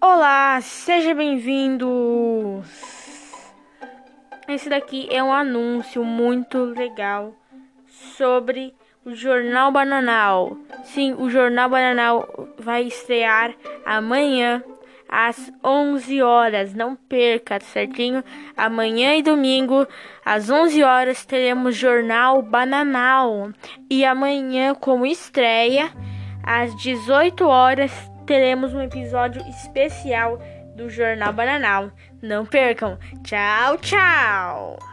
Olá, seja bem-vindos. Esse daqui é um anúncio muito legal sobre o Jornal Bananal. Sim, o Jornal Bananal vai estrear amanhã às 11 horas. Não perca, certinho? Amanhã e domingo às 11 horas teremos Jornal Bananal. E amanhã, como estreia, às 18 horas teremos um episódio especial do Jornal Bananal. Não percam. Tchau, tchau.